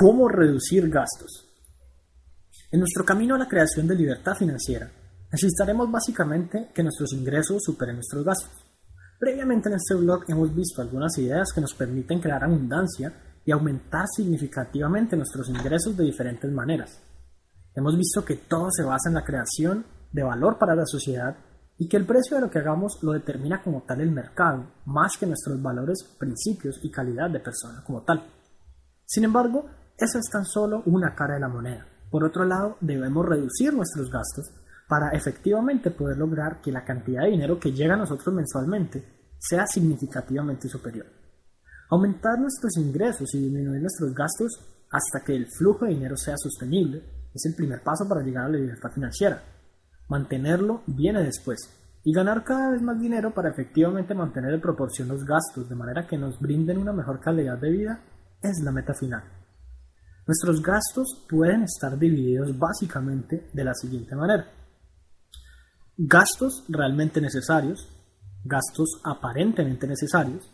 ¿Cómo reducir gastos? En nuestro camino a la creación de libertad financiera, necesitaremos básicamente que nuestros ingresos superen nuestros gastos. Previamente en este blog hemos visto algunas ideas que nos permiten crear abundancia y aumentar significativamente nuestros ingresos de diferentes maneras. Hemos visto que todo se basa en la creación de valor para la sociedad y que el precio de lo que hagamos lo determina como tal el mercado, más que nuestros valores, principios y calidad de persona como tal. Sin embargo, esa es tan solo una cara de la moneda. Por otro lado, debemos reducir nuestros gastos para efectivamente poder lograr que la cantidad de dinero que llega a nosotros mensualmente sea significativamente superior. Aumentar nuestros ingresos y disminuir nuestros gastos hasta que el flujo de dinero sea sostenible es el primer paso para llegar a la libertad financiera. Mantenerlo viene después. Y ganar cada vez más dinero para efectivamente mantener en proporción los gastos de manera que nos brinden una mejor calidad de vida es la meta final. Nuestros gastos pueden estar divididos básicamente de la siguiente manera. Gastos realmente necesarios, gastos aparentemente necesarios,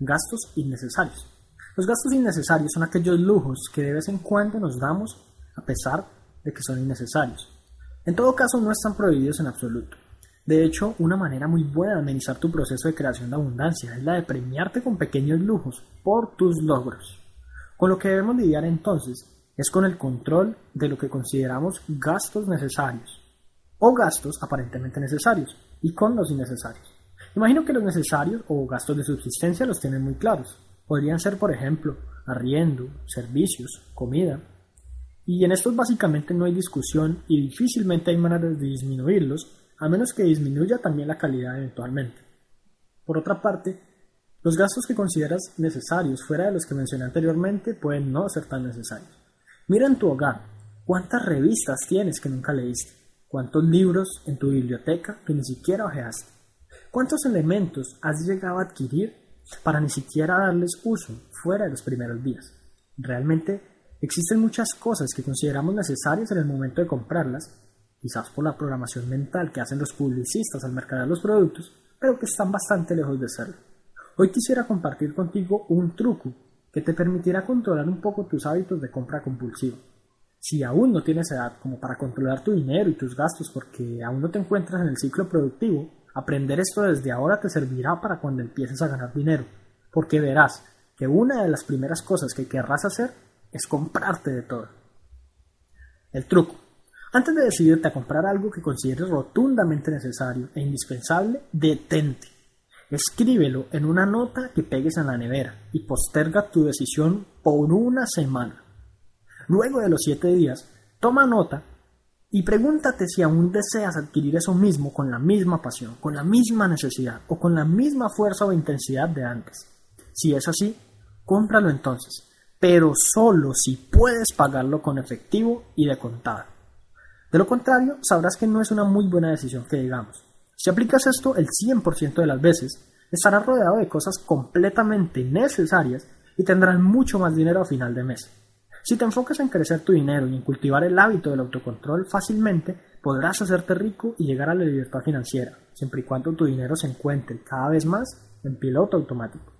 gastos innecesarios. Los gastos innecesarios son aquellos lujos que de vez en cuando nos damos a pesar de que son innecesarios. En todo caso, no están prohibidos en absoluto. De hecho, una manera muy buena de amenizar tu proceso de creación de abundancia es la de premiarte con pequeños lujos por tus logros. Con lo que debemos lidiar entonces es con el control de lo que consideramos gastos necesarios o gastos aparentemente necesarios y con los innecesarios. Imagino que los necesarios o gastos de subsistencia los tienen muy claros. Podrían ser, por ejemplo, arriendo, servicios, comida, y en estos básicamente no hay discusión y difícilmente hay maneras de disminuirlos, a menos que disminuya también la calidad eventualmente. Por otra parte, los gastos que consideras necesarios fuera de los que mencioné anteriormente pueden no ser tan necesarios. Mira en tu hogar, ¿cuántas revistas tienes que nunca leíste? ¿Cuántos libros en tu biblioteca que ni siquiera ojeaste? ¿Cuántos elementos has llegado a adquirir para ni siquiera darles uso fuera de los primeros días? Realmente Existen muchas cosas que consideramos necesarias en el momento de comprarlas, quizás por la programación mental que hacen los publicistas al mercader los productos, pero que están bastante lejos de serlo. Hoy quisiera compartir contigo un truco que te permitirá controlar un poco tus hábitos de compra compulsiva. Si aún no tienes edad como para controlar tu dinero y tus gastos porque aún no te encuentras en el ciclo productivo, aprender esto desde ahora te servirá para cuando empieces a ganar dinero, porque verás que una de las primeras cosas que querrás hacer es comprarte de todo. El truco. Antes de decidirte a comprar algo que consideres rotundamente necesario e indispensable, detente. Escríbelo en una nota que pegues en la nevera y posterga tu decisión por una semana. Luego de los siete días, toma nota y pregúntate si aún deseas adquirir eso mismo con la misma pasión, con la misma necesidad o con la misma fuerza o intensidad de antes. Si es así, cómpralo entonces pero solo si puedes pagarlo con efectivo y de contada. De lo contrario, sabrás que no es una muy buena decisión que digamos. Si aplicas esto el 100% de las veces, estarás rodeado de cosas completamente necesarias y tendrás mucho más dinero a final de mes. Si te enfocas en crecer tu dinero y en cultivar el hábito del autocontrol, fácilmente podrás hacerte rico y llegar a la libertad financiera, siempre y cuando tu dinero se encuentre cada vez más en piloto automático.